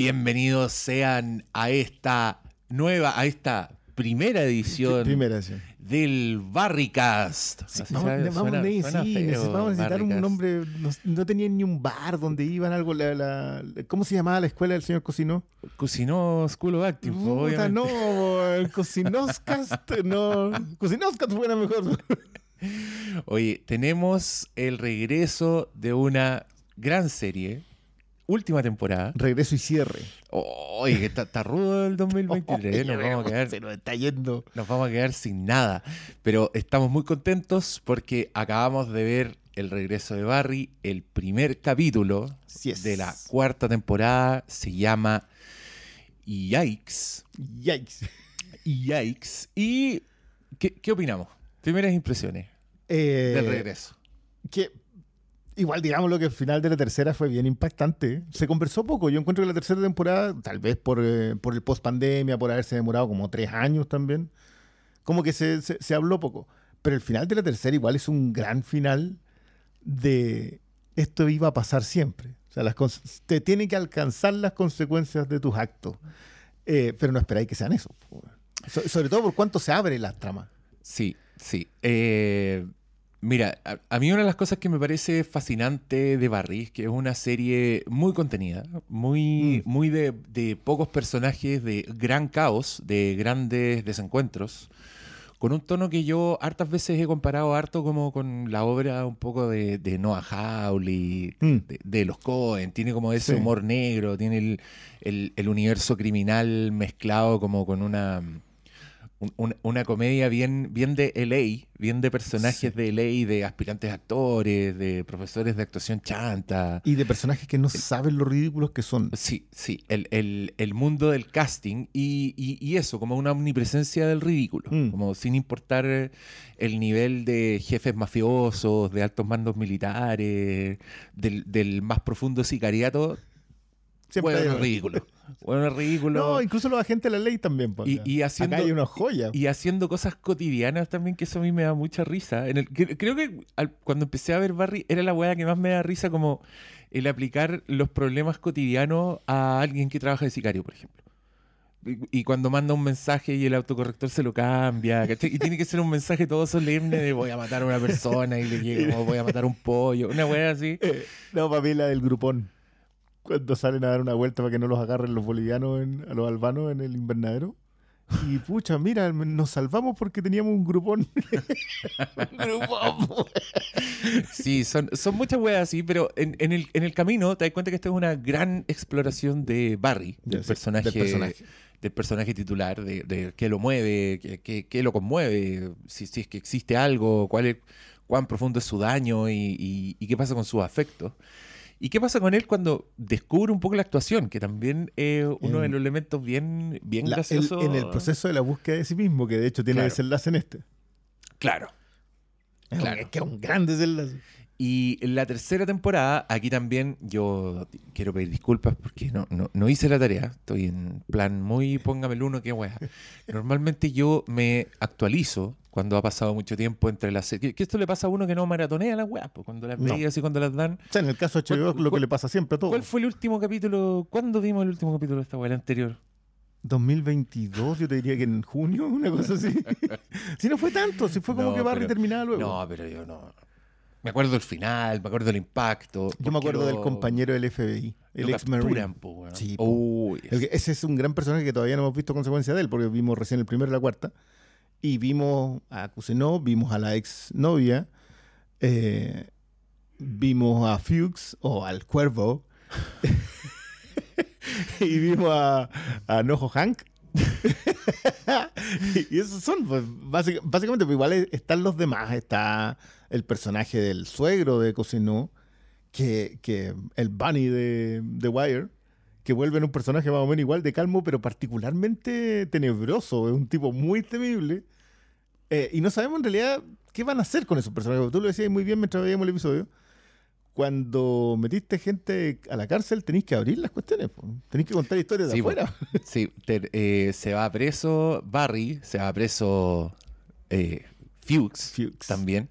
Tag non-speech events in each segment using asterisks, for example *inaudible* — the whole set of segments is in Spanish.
Bienvenidos sean a esta nueva, a esta primera edición Primera, sí. del Barricast. Así Vamos, sí, feo, vamos a necesitar un nombre. No, no tenían ni un bar donde iban algo. La, la- ¿Cómo se llamaba la escuela del señor Cocinó? Cocinó School of Acting, Puta, no, Cocinoscast, no. Cocinoscast fuera mejor. Oye, tenemos el regreso de una gran serie, última temporada. Regreso y cierre. Oye, que está, está rudo el *laughs* 2023, nos vamos a quedar Se nos está yendo. nos vamos a quedar sin nada. Pero estamos muy contentos porque acabamos de ver el regreso de Barry. El primer capítulo es. de la cuarta temporada se llama Yikes. Yikes. *laughs* Yikes. ¿Y qué, qué opinamos? Primeras impresiones Eh, del regreso. que igual digamos lo que el final de la tercera fue bien impactante. Se conversó poco. Yo encuentro que la tercera temporada, tal vez por, eh, por el post pandemia, por haberse demorado como tres años también, como que se, se- se habló poco. Pero el final de la tercera igual es un gran final de esto iba a pasar siempre. O sea, las te tienen que alcanzar las consecuencias de tus actos. Eh, pero no esperáis que sean eso. So- sobre todo por cuánto se abre la trama. Sí, sí. Eh, mira, a, a mí una de las cosas que me parece fascinante de Barry es que es una serie muy contenida, muy, Mm. muy de, de pocos personajes, de gran caos, de grandes desencuentros, con un tono que yo hartas veces he comparado harto como con la obra un poco de, de Noah Hawley, Mm. de, de los Cohen, tiene como ese Sí. humor negro, tiene el, el- el universo criminal mezclado como con una un- un- una comedia bien, bien de LA, bien de personajes de LA, de aspirantes actores, de profesores de actuación chanta. Y de personajes que no saben lo ridículos que son. Sí, sí, el, el- el mundo del casting y, y- y eso, como una omnipresencia del ridículo, Mm. como sin importar eh, el nivel de jefes mafiosos, de altos mandos militares, del, del más profundo sicariato, Siempre bueno, es ridículo. Bueno, es ridículo. No, incluso los agentes de la ley también. pues, Y- y haciendo- Acá hay una joya. Y haciendo cosas cotidianas también, que eso a mí me da mucha risa. En el- cre- creo que al- cuando empecé a ver Barry, era la weá que más me da risa, como el aplicar los problemas cotidianos a alguien que trabaja de sicario, por ejemplo. Y, y cuando manda un mensaje y el autocorrector se lo cambia, ¿cachai? Y tiene que ser un mensaje todo solemne de voy a matar a una persona y le llega voy a matar a un pollo, una weá así. Eh, no, para mí la del grupón. Cuando salen a dar una vuelta para que no los agarren los bolivianos, en- a los albanos en el invernadero. Y pucha, mira, nos salvamos porque teníamos un grupón. *laughs* un grupón. Sí, son, son muchas weas así, pero en, en el, en el camino te das cuenta que esto es una gran exploración de Barry, del, sí, personaje, del personaje. del personaje titular, de, de qué lo mueve, qué, qué- qué lo conmueve, si, si es que existe algo, cuál es, cuán profundo es su daño y, y- y qué pasa con sus afectos. ¿Y qué pasa con él cuando descubre un poco la actuación? Que también es uno de los elementos bien, bien La- el- graciosos. en el proceso de la búsqueda de sí mismo, que de hecho tiene Claro. desenlace en este. Claro. Es Claro. un- que es un gran desenlace. Y en la tercera temporada, aquí también yo quiero pedir disculpas porque no, no, no hice la tarea. Estoy en plan muy póngame el uno, qué wea. Normalmente yo me actualizo cuando ha pasado mucho tiempo entre las series. Que esto le pasa a uno que no maratonea las weas, pues cuando las No. veías y cuando las dan. O sea, en el caso de HBO, ¿Cuál- lo que le pasa siempre a todo. ¿Cuál fue el último capítulo? ¿Cuándo vimos el último capítulo de esta wea? El anterior. 2022, yo te diría que en junio, una cosa así. *laughs* si no fue tanto, si fue como No, que Barry terminaba luego. No, pero yo no. Me acuerdo del final, me acuerdo del impacto. Yo me acuerdo lo- del compañero del FBI, el ex marine po. Sí, po. Que- ese es un gran personaje que todavía no hemos visto consecuencia de él, porque vimos recién el primero y la cuarta. Y vimos a Cousineau, vimos a la ex novia, eh, vimos a Fuchs o al Cuervo. *laughs* y vimos a, a Nojo Hank. *laughs* y esos son, pues, básic- básicamente, pues, igual es- están los demás. Está el personaje del suegro de Cousineau, que, que el Bunny de, de Wire, que vuelve en un personaje más o menos igual de calmo, pero particularmente tenebroso. Es un tipo muy temible. Eh, y no sabemos en realidad qué van a hacer con esos personajes. Tú lo decías muy bien mientras veíamos el episodio. Cuando metiste gente a la cárcel, tenéis que abrir las cuestiones. Tenéis que contar historias de Sí, afuera. *laughs* Sí, te- eh, se va preso Barry, se va preso eh, Fuchs, Fuchs. también.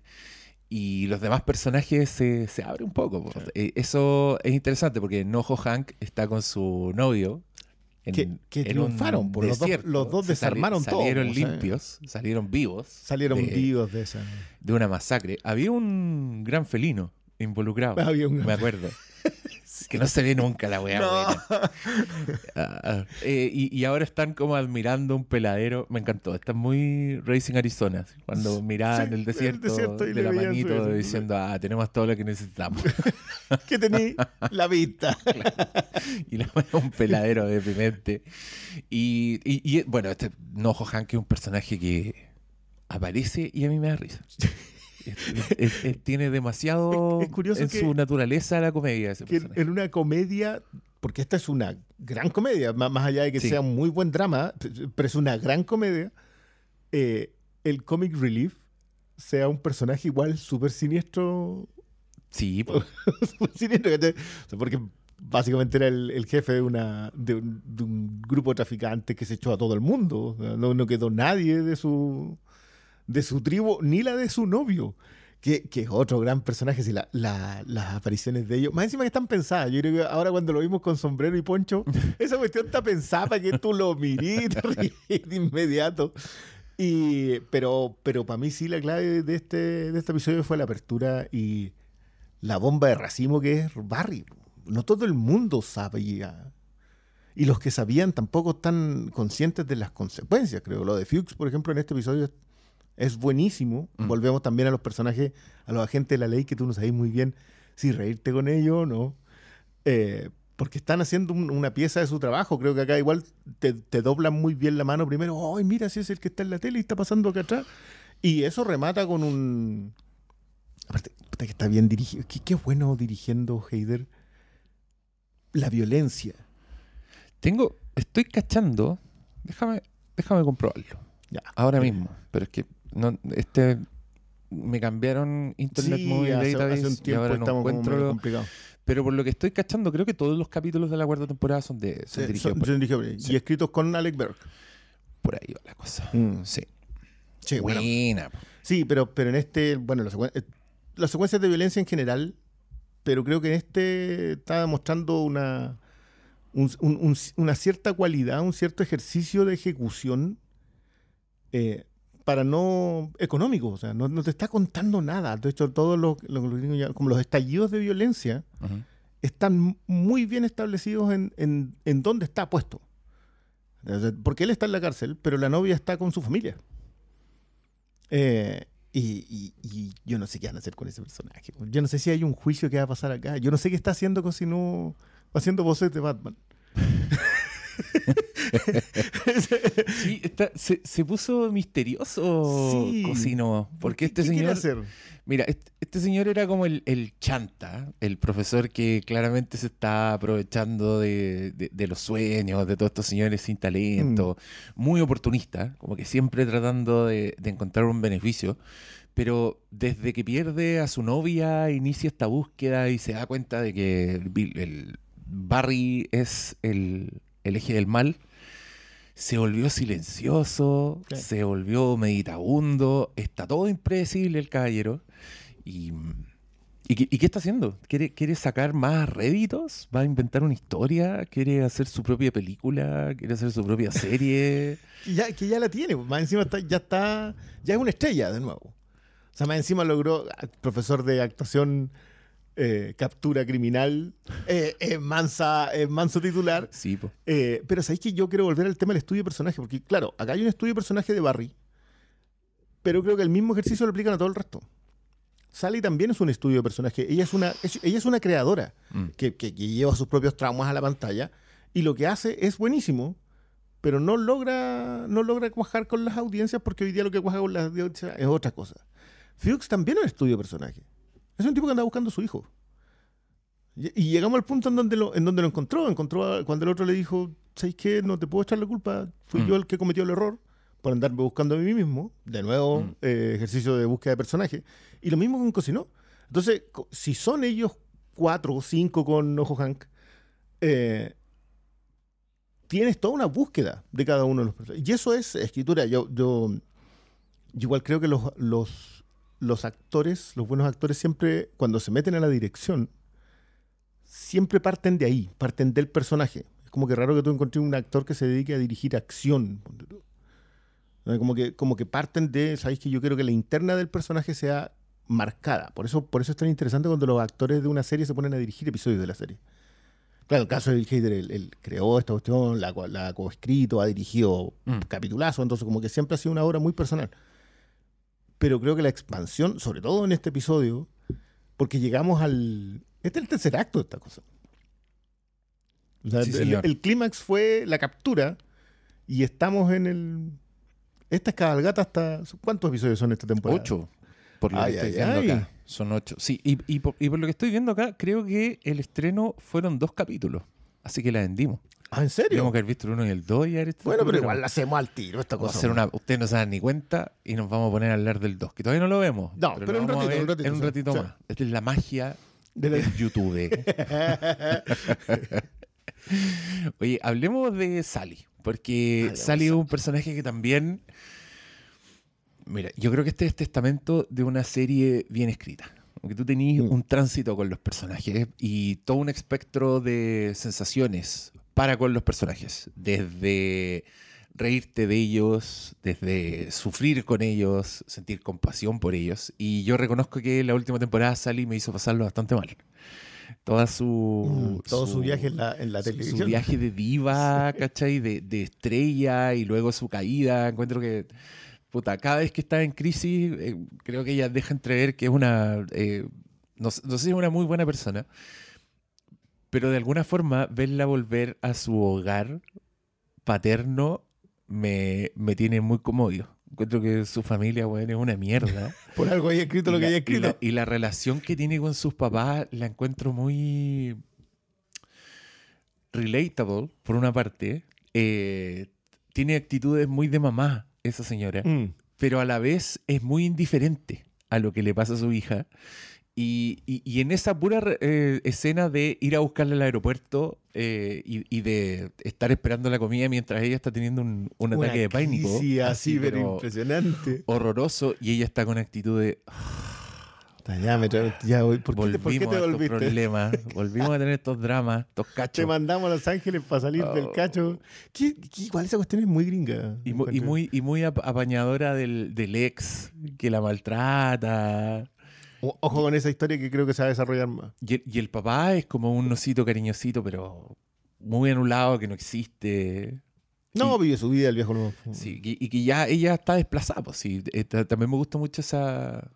y los demás personajes se, se abren un poco. po. Claro. Eh, Eso es interesante porque Nojo Hank está con su novio. En, Que- que en triunfaron. Los dos- desierto. los dos Se sali- desarmaron todo, Salieron sea. limpios, salieron vivos. Salieron de, vivos de esa. de una masacre. Había un gran felino involucrado. Había un- Me acuerdo. *laughs* Que no se ve nunca la weá. No. Ah, ah. Eh, y, y ahora están como admirando un peladero. Me encantó. Están muy Racing Arizona. Cuando miraban Sí, el el desierto, y de la manito diciendo, ah, tenemos todo lo que necesitamos. *laughs* que tení la vista. *laughs* y la un peladero deprimente. Y, y, y, bueno, este Nojo Hank es un personaje que aparece y a mí me da risa. Es- es- tiene demasiado curioso en que- su naturaleza la comedia ese que en, una comedia, porque esta es una gran comedia, má- más, allá de que Sí. sea un muy buen drama, pero es una gran comedia, eh, el comic relief sea un personaje igual súper siniestro, Sí, *laughs* súper siniestro, porque básicamente era el, el jefe de, una, de, un, de un grupo de traficantes que se echó a todo el mundo, no, no quedó nadie de su, de su tribu, ni la de su novio. Que, que es otro gran personaje, si la- la- las apariciones de ellos, más encima que están pensadas, yo creo que ahora cuando lo vimos con sombrero y poncho, *laughs* esa cuestión está pensada para que tú lo mirís *laughs* de inmediato. Y, pero pero para mí sí la clave de este, de este episodio fue la apertura y la bomba de racimo que es Barry. No todo el mundo sabía. Y los que sabían tampoco están conscientes de las consecuencias, creo. Lo de Fuchs, por ejemplo, en este episodio es, buenísimo. Mm. Volvemos también a los personajes, a los agentes de la ley, que tú no sabes muy bien si reírte con ellos o no. Eh, porque están haciendo un- una pieza de su trabajo. Creo que acá igual te, te doblan muy bien la mano primero. ¡Ay, mira, si es el que está en la tele y está pasando acá atrás! Y eso remata con un... Aparte, puta que está bien dirigido. Qué, qué bueno dirigiendo Heider la violencia. Tengo, estoy cachando, déjame, déjame comprobarlo. Ya. Ahora mismo, pero es que no, este me cambiaron Internet Sí, Movie hace, Database hace un y tiempo ahora no encuentro. medio complicados. Pero por lo que estoy cachando, creo que todos los capítulos de la cuarta temporada son de son Sí, dirigidos son- por, son dirigidos por- sí. Y escritos con Alec Berg. por ahí va la cosa. Mm. Sí. Sí, bueno. Buena. po. Sí, pero, pero en este, bueno, las, secuen- eh, las secuencias de violencia en general, pero creo que en este está mostrando una, un- un- un- una cierta cualidad, un cierto ejercicio de ejecución eh, para no económico, o sea, no, no te está contando nada. De hecho, todos los, los como los estallidos de violencia están muy bien establecidos en, en, en dónde está puesto. Porque él está en la cárcel, pero la novia está con su familia. Eh, y, y- y yo no sé qué van a hacer con ese personaje. Yo no sé si hay un juicio que va a pasar acá. Yo no sé qué está haciendo Cosino haciendo voces de Batman. *laughs* *laughs* Sí, está- se, se puso misterioso Sí. Cosino. Porque este ¿Qué quiere señor. hacer? Mira, este, este señor era como el, el chanta, el profesor que claramente se está aprovechando de, de- de los sueños de todos estos señores sin talento, muy oportunista, como que siempre tratando de, de encontrar un beneficio. Pero desde que pierde a su novia, inicia esta búsqueda y se da cuenta de que el Barry es el, el eje del mal. Se volvió silencioso, se volvió meditabundo, está todo impredecible el caballero. ¿Y, y, qué- y qué está haciendo? ¿Quiere, ¿Quiere sacar más réditos? ¿Va a inventar una historia? ¿Quiere hacer su propia película? ¿Quiere hacer su propia serie? *laughs* Que ya, que ya la tiene. pues, Más encima está, ya está. Ya es una estrella de nuevo. O sea, más encima logró. ah, Profesor de actuación, eh, captura criminal, eh, eh, mansa, manso titular. Sí, po. Eh, pero sabéis que yo quiero volver al tema del estudio de personaje, porque claro, acá hay un estudio de personaje de Barry, pero creo que el mismo ejercicio lo aplican a todo el resto. Sally también es un estudio de personaje. Ella es una, es- ella es una creadora Mm. que, que- que lleva sus propios traumas a la pantalla y lo que hace es buenísimo, pero no logra, no logra cuajar con las audiencias porque hoy día lo que cuaja con las audiencias es otra cosa. Fuchs también es un estudio de personaje. Es un tipo que anda buscando a su hijo. Y, llegamos al punto en donde lo, en donde lo encontró. Encontró a- cuando el otro le dijo, ¿sabes qué? No te puedo echar la culpa. Fui Mm. yo el que cometió el error por andarme buscando a mí mismo. De nuevo, Mm. eh, ejercicio de búsqueda de personaje. Y lo mismo con Cosinó. Entonces, si son ellos cuatro o cinco con Ojo Hank, eh, tienes toda una búsqueda de cada uno de los personajes. Y eso es escritura. Yo, yo, yo igual creo que los, los, los actores, los buenos actores siempre, cuando se meten a la dirección, siempre parten de ahí, parten del personaje. Es como que raro que tú encontres un actor que se dedique a dirigir acción. Como que, como que parten de, sabéis que yo quiero que la interna del personaje sea marcada. Por eso, por eso es tan interesante cuando los actores de una serie se ponen a dirigir episodios de la serie. Claro, el caso de Bill Hader, él, creó esta cuestión, la, la coescrito, ha dirigido mm. capitulazos, entonces como que siempre ha sido una obra muy personal. Pero creo que la expansión, sobre todo en este episodio, porque llegamos al... Este es el tercer acto de esta cosa. el, clímax fue la captura y estamos en el... Esta cabalgata hasta... ¿Cuántos episodios son esta temporada? Ocho. Por lo que estoy viendo acá. Son ocho. Sí, y, por, lo que estoy viendo acá, creo que el estreno fueron dos capítulos. Así que la vendimos. ¿Ah, en serio? Tenemos que haber visto el uno y el dos y Bueno, pero igual la hacemos al tiro esta cosa. una, ustedes no se dan ni cuenta y nos vamos a poner a hablar del dos, que todavía no lo vemos. No, pero, un, ratito, un, ratito, en un ratito más. Esta es la magia del YouTube. *laughs* Oye, hablemos de Sally, porque Sally es un personaje que también Mira, yo creo que este es testamento de una serie bien escrita. Porque tú tenías mm. un tránsito con los personajes y todo un espectro de sensaciones para con los personajes. Desde reírte de ellos, desde sufrir con ellos, sentir compasión por ellos. Y yo reconozco que la última temporada Sally me hizo pasarlo bastante mal. Toda su, mm, todo su, viaje en la, en la televisión. Su viaje de diva, *laughs* ¿cachai? De, de estrella y luego su caída. Encuentro que cada vez que está en crisis, eh, creo que ella deja entrever que es una, eh, no, sé si es una muy buena persona, pero de alguna forma verla volver a su hogar paterno me, tiene muy conmovido. Encuentro que su familia, bueno, es una mierda. *laughs* Por algo hay escrito lo que haya escrito. Y la, relación que tiene con sus papás la encuentro muy relatable, por una parte. Eh, tiene actitudes muy de mamá esa señora, mm. pero a la vez es muy indiferente a lo que le pasa a su hija. Y, en esa pura eh, escena de ir a buscarla al aeropuerto eh, y, de estar esperando la comida mientras ella está teniendo un, ataque de pánico. Sí, así, pero impresionante. Horroroso. Y ella está con actitud de. *sighs* Ya, me ya ¿por, qué, ¿por, qué, te volviste? Problemas, *laughs* volvimos a tener estos dramas, estos cachos. Te mandamos a Los Ángeles para salir del oh. cacho. ¿Qué, igual esa cuestión es muy gringa. Y, muy, y muy apañadora del, del ex que la maltrata. Ojo con esa historia que creo que se va a desarrollar más. Y, el papá es como un osito cariñosito, pero muy anulado, que no existe. No, vive su vida el viejo. No. Sí, y, que ya ella está desplazada. Pues, sí. Eh, también me gusta mucho esa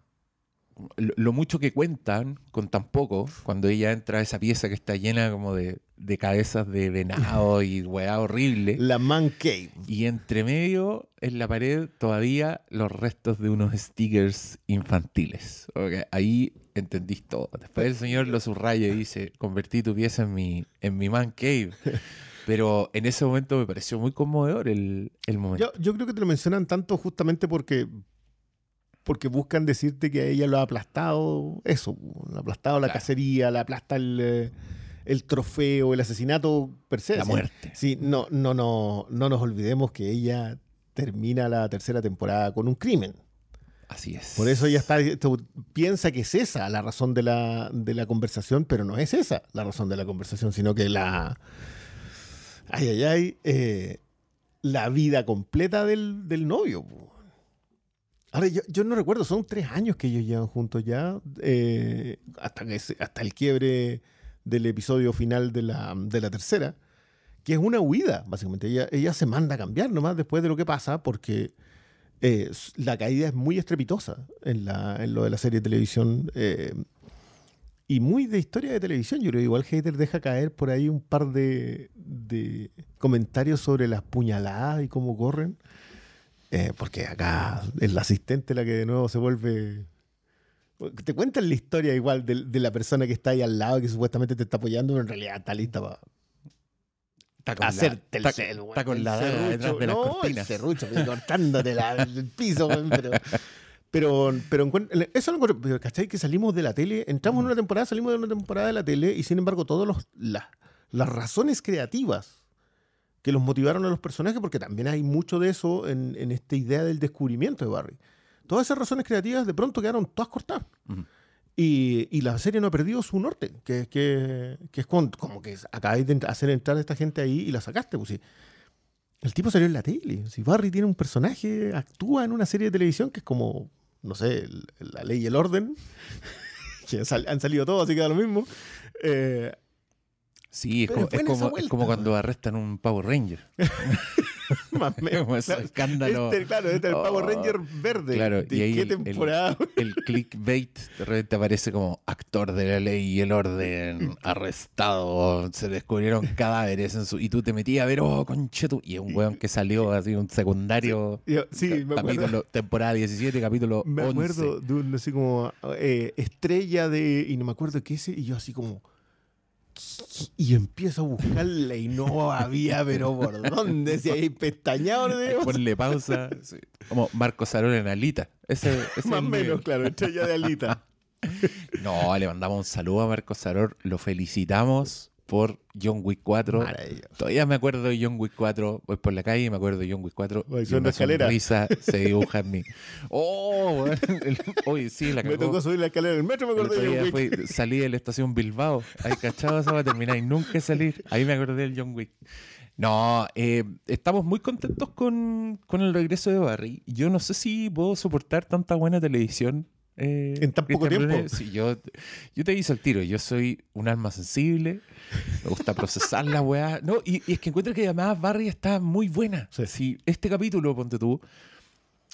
lo, mucho que cuentan con tan poco, cuando ella entra a esa pieza que está llena como de, cabezas de venado y weá horrible. La man cave. Y entre medio, en la pared, todavía los restos de unos stickers infantiles. ahí entendís todo. Después el señor lo subraya y dice, convertí tu pieza en mi, en mi man cave. *laughs* Pero en ese momento me pareció muy conmovedor el, momento. Yo, yo, creo que te lo mencionan tanto justamente porque, porque buscan decirte que a ella lo ha aplastado eso, ha aplastado la cacería, le aplasta el, eh, el, trofeo, el asesinato per se. La muerte. Sí, no, no, no, no nos olvidemos que ella termina la tercera temporada con un crimen. Así es. Por eso ella está, piensa que es esa la razón de la, de la conversación, pero no es esa la razón de la conversación, sino que la... Ay, ay, ay. Eh, la vida completa del, del novio. Ahora, yo, no recuerdo, son tres años que ellos llevan juntos ya, eh, hasta, que, hasta el quiebre del episodio final de la, tercera, que es una huida, básicamente. Ella, ella se manda a cambiar nomás después de lo que pasa, porque eh, la caída es muy estrepitosa en, la, en lo de la serie de televisión. Eh, y muy de historia de televisión. Yo creo que igual Hater deja caer por ahí un par de, de comentarios sobre las puñaladas y cómo corren. Eh, porque acá es la asistente la que de nuevo se vuelve. Te cuentan la historia igual de, la persona que está ahí al lado que supuestamente te está apoyando, pero en realidad está lista para. hacerte el cel, Está con la detrás de las no, cortinas. El serrucho, cortándote *laughs* el piso, pero. Pero, pero eso lo encuentro. ¿Cachai? Que salimos de la tele, entramos en una temporada, salimos de una temporada de la tele y sin embargo, todas las razones creativas que los motivaron a los personajes, porque también hay mucho de eso en, esta idea del descubrimiento de Barry. Todas esas razones creativas de pronto quedaron todas cortadas. Y, y la serie no ha perdido su norte, que, que, que es como que acabáis de hacer entrar a esta gente ahí y la sacaste. Pues, sí. El tipo salió en la tele. Si Barry tiene un personaje, actúa en una serie de televisión que es como, no sé, la ley y el orden, *laughs* que han salido todos, así que da lo mismo. Eh, Sí, es como, es como, es como cuando arrestan un Power Ranger. *laughs* más o menos. Claro, escándalo. Este, claro, este es el Power Oh. Ranger verde. Claro, ¿De y ahí qué el- temporada? El clickbait de repente aparece como actor de la ley y el orden arrestado. Se descubrieron *laughs* cadáveres en su. Y tú te metías a ver, oh, conchetu. Y un weón que salió así, un secundario. Yo- sí, me acuerdo. temporada 17, capítulo Me 11. acuerdo de un así como eh, estrella de. Y no me acuerdo qué ese. Y yo así como. Y empiezo a buscarla y no había, pero por dónde, si hay pestañado, no. Ponle pausa. sí. Como Marco Sarón en Alita. Ese, ese es *laughs* Más o menos, nivel. claro, estrella de alita. *laughs* No, le mandamos un saludo a Marco Saror. Lo felicitamos por John Wick 4. Maravilloso. Todavía me acuerdo de John Wick 4. Voy por la calle y me acuerdo de John Wick 4. Voy y subiendo una escalera. sonrisa se *laughs* dibuja en mí. ¡Oh! Oye, sí, la *laughs* Me cagó. tocó subir la escalera del metro, me otro de John Wick. salí de la estación Bilbao. Ahí cachado esa va a terminar y nunca salir. Ahí me acordé del John Wick. No, eh, estamos muy contentos con, con el regreso de Barry. Yo no sé si puedo soportar tanta buena televisión. Eh, En tan poco tiempo. Brune. Sí, yo, yo te hice el tiro. Yo soy un alma sensible. Me gusta procesar la weá. No, y, y es que encuentro que además Barry está muy buena. Sí. Si este capítulo, ponte tú,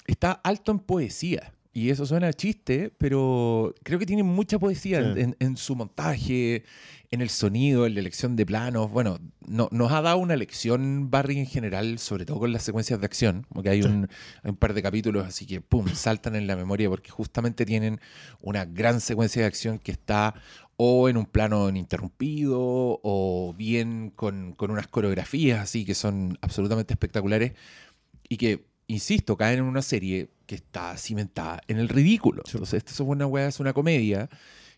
está alto en poesía. Y eso suena a chiste, pero creo que tiene mucha poesía en, Sí. en- en su montaje, en el sonido, en la elección de planos. Bueno, no- nos ha dado una lección Barry en general, sobre todo con las secuencias de acción, porque hay, un, hay un par de capítulos así que, ¡pum!, saltan en la memoria porque justamente tienen una gran secuencia de acción que está o en un plano ininterrumpido o bien con, con unas coreografías así que son absolutamente espectaculares y que, insisto, caen en una serie que está cimentada en el ridículo. Entonces, esto es una weá, es una comedia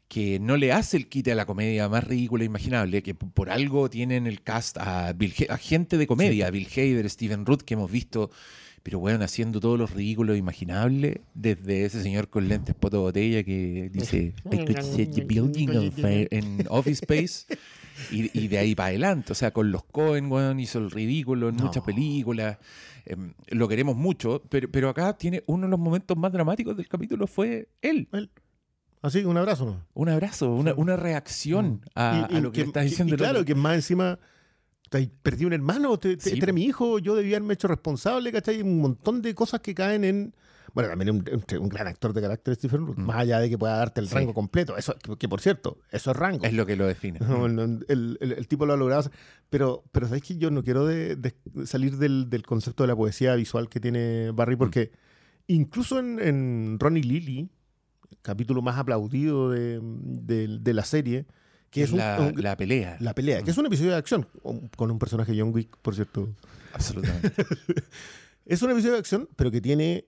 que no le hace el quite a la comedia más ridícula e imaginable, que por algo tienen el cast a, Bill He- a gente de comedia, Bill Hader, Steven Root, que hemos visto, pero bueno, haciendo todos los ridículos imaginables, desde ese señor con lentes poto botella que dice *laughs* I could set the building on fire en Office Space. *laughs* Y, y de ahí para adelante, o sea, con los Cohen, weón, hizo el ridículo en No. muchas películas. em, lo queremos mucho, pero, pero acá tiene uno de los momentos más dramáticos del capítulo fue él. Así, un abrazo, ¿no? Un abrazo, una, una reacción a, Y- a y lo que, le está y- diciendo y claro, que más encima perdí un hermano, te, te- Sí, este era mi hijo, yo debía haberme hecho responsable, ¿cachai? Un montón de cosas que caen en... Bueno, también un, un- un gran actor de carácter Stephen Root, Mm. más allá de que pueda darte el Sí. rango completo. Eso, que, que, por cierto, eso es rango. Es lo que lo define. *laughs* No, el, el- el- tipo lo ha logrado. Pero, pero sabéis que yo no quiero de- de salir del, del concepto de la poesía visual que tiene Barry, Mm. porque incluso en, en Ronnie Lily, capítulo más aplaudido de, de- de la serie, que es un- la, un- la pelea. la pelea, que es un episodio de acción, con- con un personaje John Wick, por cierto. Absolutamente. *laughs* Es un episodio de acción, pero que tiene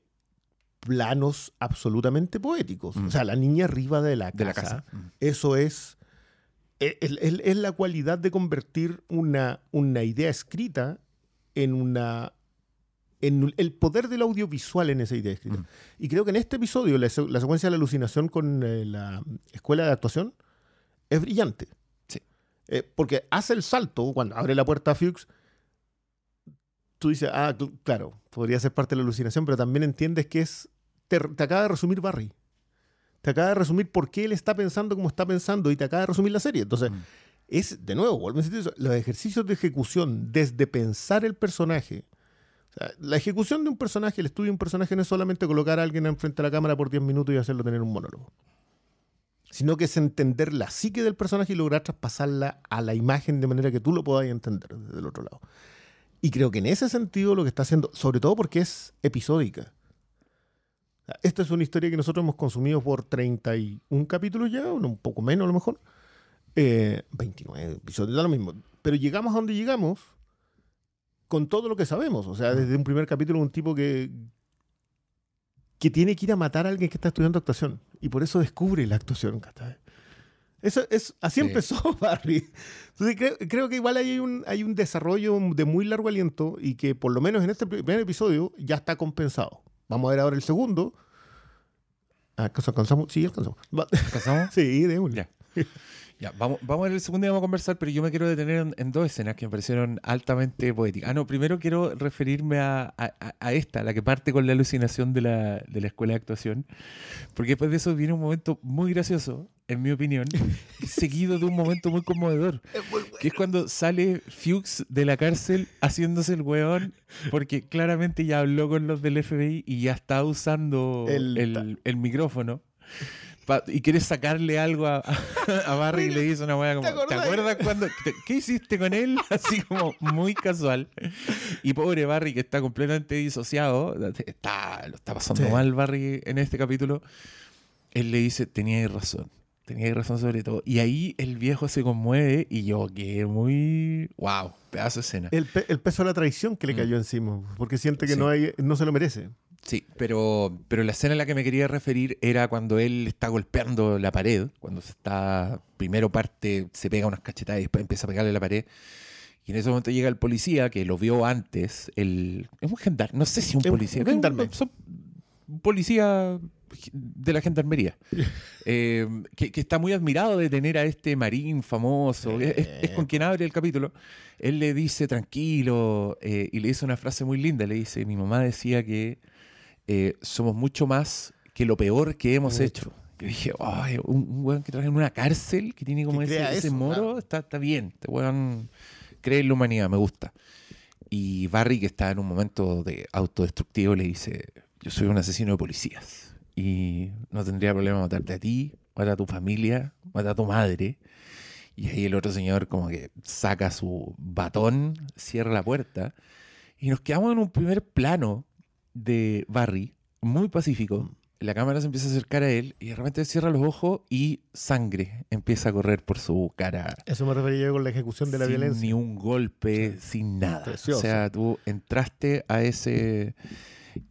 planos absolutamente poéticos. Mm. O sea, la niña arriba de la casa. De la casa. Mm. Eso es. Es, es- es la cualidad de convertir una, una idea escrita en una. en el poder del audiovisual en esa idea escrita. Mm. Y creo que en este episodio, la, la secuencia de la alucinación con eh, la escuela de actuación es brillante. Sí. Eh, porque hace el salto cuando abre la puerta a Fuchs. Tú dices, ah, cl- claro, podría ser parte de la alucinación, pero también entiendes que es. Te, te acaba de resumir Barry. Te acaba de resumir por qué él está pensando como está pensando y te acaba de resumir la serie. Entonces, Mm. es, de nuevo, vuelvo a insistir eso, los ejercicios de ejecución desde pensar el personaje. O sea, la ejecución de un personaje, el estudio de un personaje no es solamente colocar a alguien enfrente de la cámara por 10 minutos y hacerlo tener un monólogo. Sino que es entender la psique del personaje y lograr traspasarla a la imagen de manera que tú lo puedas entender desde el otro lado. Y creo que en ese sentido lo que está haciendo, sobre todo porque es episódica. Esta es una historia que nosotros hemos consumido por 31 capítulos ya, un poco menos a lo mejor. Eh, 29 episodios, da lo mismo. Pero llegamos a donde llegamos con todo lo que sabemos. O sea, desde un primer capítulo, un tipo que, que tiene que ir a matar a alguien que está estudiando actuación. Y por eso descubre la actuación. ¿cachai? Eso es, así Sí. empezó *laughs* Barry. Entonces creo, creo que igual hay un, hay un desarrollo de muy largo aliento y que por lo menos en este primer episodio ya está compensado. Vamos a ver ahora el segundo, ¿Alcanzamos? Sí, alcanzamos. ¿Alcanzamos? *laughs* Sí, de una. Ya. Ya, vamos, vamos a ver el segundo y vamos a conversar, pero yo me quiero detener en, en dos escenas que me parecieron altamente poéticas. Ah, no, primero quiero referirme a, a- a- a esta, la que parte con la alucinación de la, de la escuela de actuación, porque después de eso viene un momento muy gracioso, en mi opinión, *laughs* seguido de un momento muy conmovedor, que es cuando sale Fuchs de la cárcel haciéndose el weón, porque claramente ya habló con los del FBI y ya está usando El- el, el micrófono. pa- y quiere sacarle algo a, *laughs* a Barry y le dice una weá como, ¿te acuerdas cuando, te- qué hiciste con él? *laughs* Así como muy casual. Y pobre Barry que está completamente disociado, está, lo está pasando Sí. mal Barry en este capítulo, él le dice, tenías razón, tenías razón sobre todo. Y ahí el viejo se conmueve y yo quedé muy, wow, pedazo de escena. El, pe- el peso de la traición que le Mm. cayó encima, porque siente que Sí. no, hay, no se lo merece. Sí, pero, pero la escena a la que me quería referir era cuando él está golpeando la pared, cuando se está, primero parte, se pega unas cachetadas y después empieza a pegarle a la pared. Y en ese momento llega el policía que lo vio antes, el, es un gendarme, no sé si un Es un- policía, un gendarme. son- policía de la gendarmería, *laughs* eh, que, que está muy admirado de tener a este marín famoso, es, con quien abre el capítulo. Él le dice tranquilo eh, y le dice una frase muy linda, le dice, mi mamá decía que eh, somos mucho más que lo peor que hemos hecho. Yo dije, ay, un, un weón que trabaja en una cárcel, que tiene como ese, crea ese eso, moro, claro. está, está bien. Este weón cree en la humanidad, me gusta. Y Barry, que está en un momento de autodestructivo, le dice, yo soy un asesino de policías y no tendría problema matarte a ti, matar a tu familia, matar a tu madre. Y ahí el otro señor como que saca su batón, cierra la puerta y nos quedamos en un primer plano de Barry, muy pacífico. La cámara se empieza a acercar a él y de repente cierra los ojos y sangre empieza a correr por su cara. Eso me refería yo con la ejecución de la violencia. ni un golpe, sin nada. Precioso. O sea, tú entraste a ese...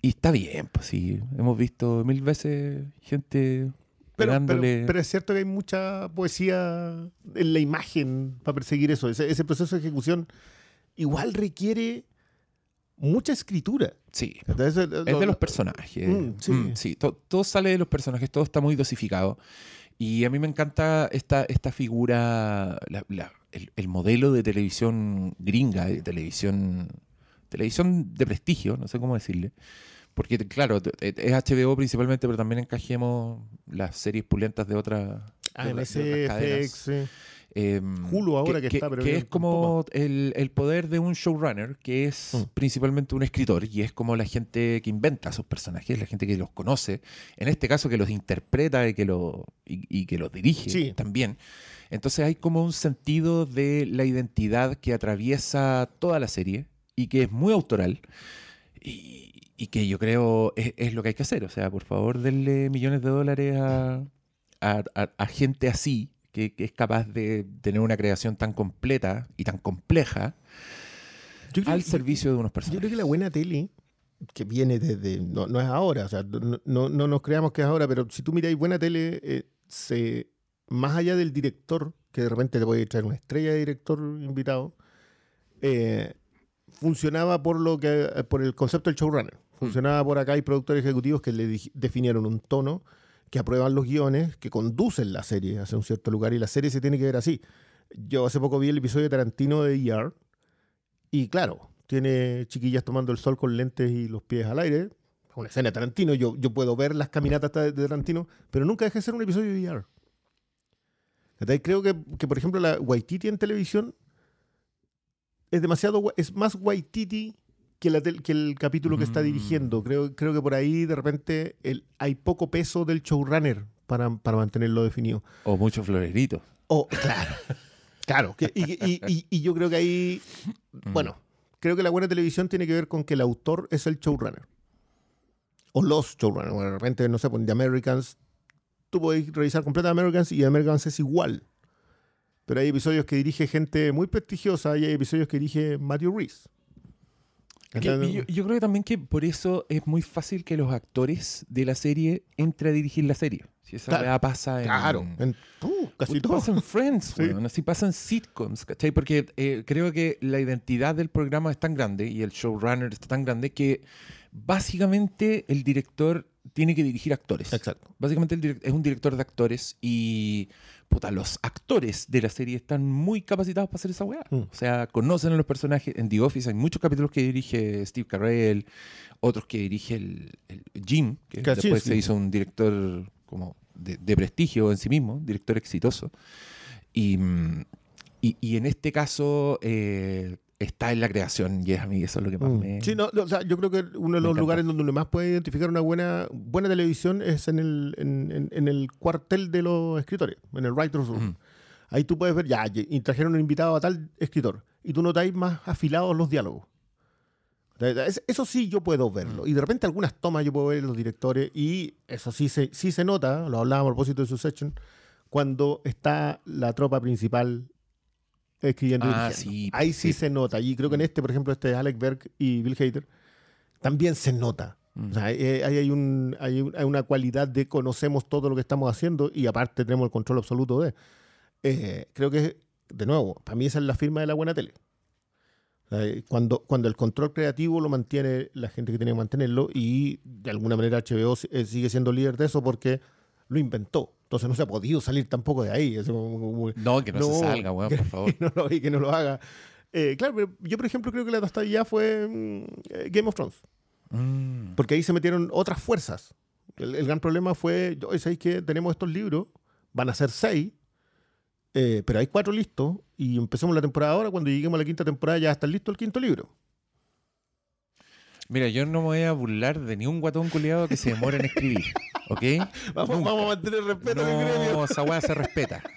Y está bien, pues sí. Hemos visto mil veces gente Pero, pegándole... pero es cierto que hay mucha poesía en la imagen para perseguir eso. Ese, ese proceso de ejecución igual requiere mucha escritura. sí, Entonces, es lo- de los lo- personajes. Mm, sí. Mm, sí, to- todo sale de los personajes, todo está muy dosificado. Y a mí me encanta esta, esta figura, la- la- el, el modelo de televisión gringa, de televisión, televisión de prestigio, no sé cómo decirle. Porque, claro, es HBO principalmente, pero también encajemos las series pulentas de otras AMC, cadenas. FX, sí. Eh, Hulu ahora que está, pero que es como el, el poder de un showrunner, que es Mm. principalmente un escritor, y es como la gente que inventa a sus personajes, la gente que los conoce, en este caso que los interpreta y que, lo, y, y que los dirige Sí. también. Entonces hay como un sentido de la identidad que atraviesa toda la serie y que es muy autoral. Y, y que yo creo es, es lo que hay que hacer. O sea, por favor, denle millones de dólares a, a- a- a gente así, que, que es capaz de tener una creación tan completa y tan compleja Yo al que- servicio de unos Yo personajes. creo que la buena tele, que viene desde. No, no es ahora, o sea, no, no- no nos creamos que es ahora, pero si tú miráis buena tele, eh, se, más allá del director, que de repente te puede traer una estrella de director invitado, eh, funcionaba por lo que eh, por el concepto del showrunner. Funcionaba por acá hay productores ejecutivos que le definieron un tono, que aprueban los guiones, que conducen la serie hacia un cierto lugar y la serie se tiene que ver así. Yo hace poco vi el episodio de Tarantino de ER y claro, tiene chiquillas tomando el sol con lentes y los pies al aire. Una escena de Tarantino, yo, yo puedo ver las caminatas de Tarantino, pero nunca deja de ser un episodio de ER. Creo que, que, por ejemplo, la Waititi en televisión es demasiado, es más Waititi que, la tel- que el capítulo que está Mm. dirigiendo. Creo, creo que por ahí de repente el- hay poco peso del showrunner para, para mantenerlo definido. O muchos floreritos. Oh, claro. Claro. que- y, y- y- y yo creo que ahí, Mm. bueno, creo que la buena televisión tiene que ver con que el autor es el showrunner. O los showrunners. Bueno, de repente, no sé, pues, The Americans, tú podés revisar completa Americans y Americans es igual. Pero hay episodios que dirige gente muy prestigiosa y hay episodios que dirige Matthew Reese. Es que yo, yo creo que también que por eso es muy fácil que los actores de la serie entren a dirigir la serie. Si esa Claro. pasa en, Claro, en uh, casi todo. pasa en Friends, Sí. weón, así pasa en sitcoms, ¿cachai? Porque eh, creo que la identidad del programa es tan grande y el showrunner está tan grande que básicamente el director tiene que dirigir actores. Exacto. Básicamente el es un director de actores y puta, los actores de la serie están muy capacitados para hacer esa weá. Mm. O sea, conocen a los personajes. En The Office hay muchos capítulos que dirige Steve Carell, otros que dirige el, el Jim, que después se hizo un director como de, de prestigio en sí mismo, director exitoso. Y, mm, y, y en este caso eh, está en la creación y es a mí eso es lo que más Mm. me... Sí, no, no, o sea, yo creo que uno de los encanta. lugares donde uno más puede identificar una buena, buena televisión es en el, en, en- en el cuartel de los escritores, en el writer's room. Ujú. Ahí tú puedes ver, ya, y trajeron un invitado a tal escritor, y tú notáis más afilados los diálogos. Es- Eso sí yo puedo verlo. Y de repente algunas tomas yo puedo ver en los directores, y eso sí se, sí se nota, lo hablábamos a propósito de Succession, cuando está la tropa principal escribiendo y Ah, dirigiendo. sí, Ahí sí, sí. se nota. Y creo que en este, por ejemplo, este Alec Berg y Bill Hader, también se nota. Mm. O sea, eh, ahí hay, un, hay, un- hay una cualidad de conocemos todo lo que estamos haciendo y aparte tenemos el control absoluto de. Eh, creo que, de nuevo, para mí esa es la firma de la buena tele. O sea, eh, Cuando, cuando el control creativo lo mantiene la gente que tiene que mantenerlo y de alguna manera HBO si- sigue siendo líder de eso porque lo inventó. Entonces no se ha podido salir tampoco de ahí. Es como- como- No, que no, se salga, weón, por favor. *laughs* que no lo, y que no lo haga. Eh, claro, pero yo por ejemplo creo que la ya fue mm, eh, Game of Thrones. Mm. Porque ahí se metieron otras fuerzas. El, el gran problema fue, yo, ¿sabéis que tenemos estos libros? Van a ser seis, eh, pero hay cuatro listos y empezamos la temporada ahora. Cuando lleguemos a la quinta temporada ya está listo el quinto libro. Mira, yo no me voy a burlar de ni un guatón culiado que se demore en escribir, *laughs* ¿ok? *laughs* Vamos, Nunca. vamos a mantener respeto al gremio. No, esa weá se respeta. *laughs*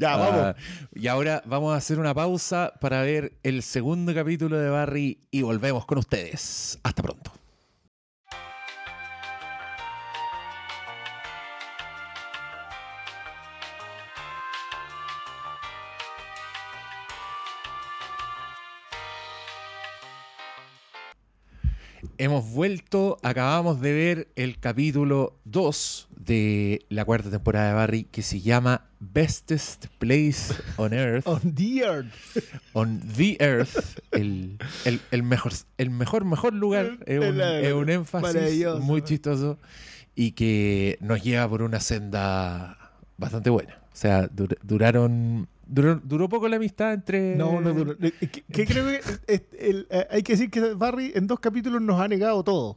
Ya, vamos. Ah, y ahora vamos a hacer una pausa para ver el segundo capítulo de Barry y volvemos con ustedes. Hasta pronto. Hemos vuelto, acabamos de ver el capítulo 2 de la cuarta temporada de Barry que se llama Bestest Place on Earth. *laughs* On the earth. *laughs* On the Earth, el, el- el mejor, el mejor, mejor lugar. *laughs* Es un, es un énfasis muy chistoso y que nos lleva por una senda bastante buena. O sea, dur- duraron. Duró, duró poco la amistad entre. No, no duro. Eh, Que, que creo que es- *laughs* el- eh, hay que decir que Barry en dos capítulos nos ha negado todo.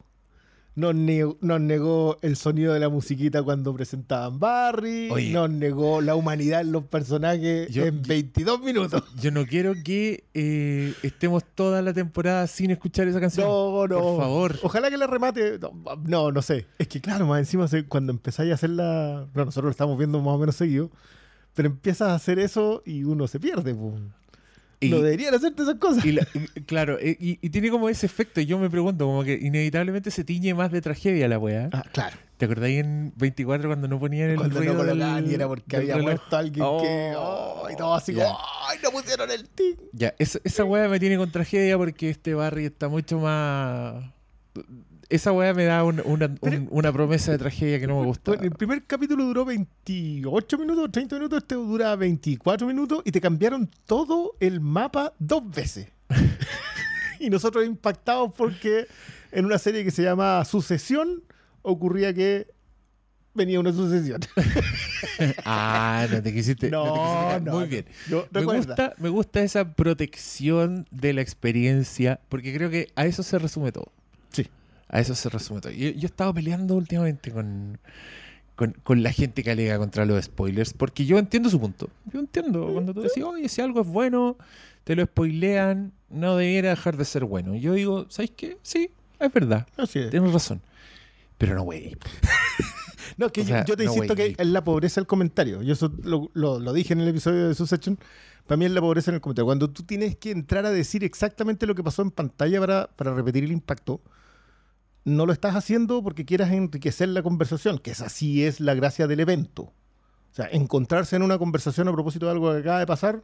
Nos, ne- nos negó el sonido de la musiquita cuando presentaban Barry. Oye. Nos negó la humanidad en los personajes Yo- en 22 minutos. Yo no quiero que eh, estemos toda la temporada sin escuchar esa canción. No, no. Por favor. Ojalá que la remate. No, No, no sé. Es que claro, más encima cuando empezáis a hacer la. No, nosotros lo estamos viendo más o menos seguido. Pero empiezas a hacer eso y uno se pierde. po. Y- no deberían hacerte esas cosas. Y la- y- claro, y, tiene como ese efecto. y Yo me pregunto, como que inevitablemente se tiñe más de tragedia la weá. Ah, claro. ¿Te acordáis en 24 cuando no ponían el Cuando ruido no colocaban del- y era porque había reloj? muerto alguien que. Oh, y todo así como. ¡Ay, no pusieron el tic! Ya, esa, esa weá me tiene con tragedia porque este Barry está mucho más. Esa weá me da un- una, un- Pero- una promesa de tragedia que no me gusta. Bueno, el primer capítulo duró 28 minutos, 30 minutos, este dura 24 minutos y te cambiaron todo el mapa dos veces. *laughs* y nosotros impactados porque en una serie que se llama Sucesión ocurría que venía una sucesión. *laughs* Ah, no te quisiste. no, te quisiste No, quedar. no, Muy bien. Me gusta, me gusta esa protección de la experiencia, porque creo que a eso se resume todo. A eso se resume todo. Yo, yo he estado peleando últimamente con, con, con la gente que alega contra los spoilers, porque yo entiendo su punto. Yo entiendo cuando tú decís, oye, si algo es bueno, te lo spoilean, no debiera dejar de ser bueno. Yo digo, ¿sabes qué? Sí, es verdad, Así es. tienes razón. Pero no, güey. *laughs* No, que O yo, sea, yo te no, insisto güey. que es la pobreza del comentario. Yo eso lo, lo- lo dije en el episodio de Succession. Para mí es la pobreza en el comentario. Cuando tú tienes que entrar a decir exactamente lo que pasó en pantalla para, para repetir el impacto, no lo estás haciendo porque quieras enriquecer la conversación, que esa sí es la gracia del evento. O sea, encontrarse en una conversación a propósito de algo que acaba de pasar,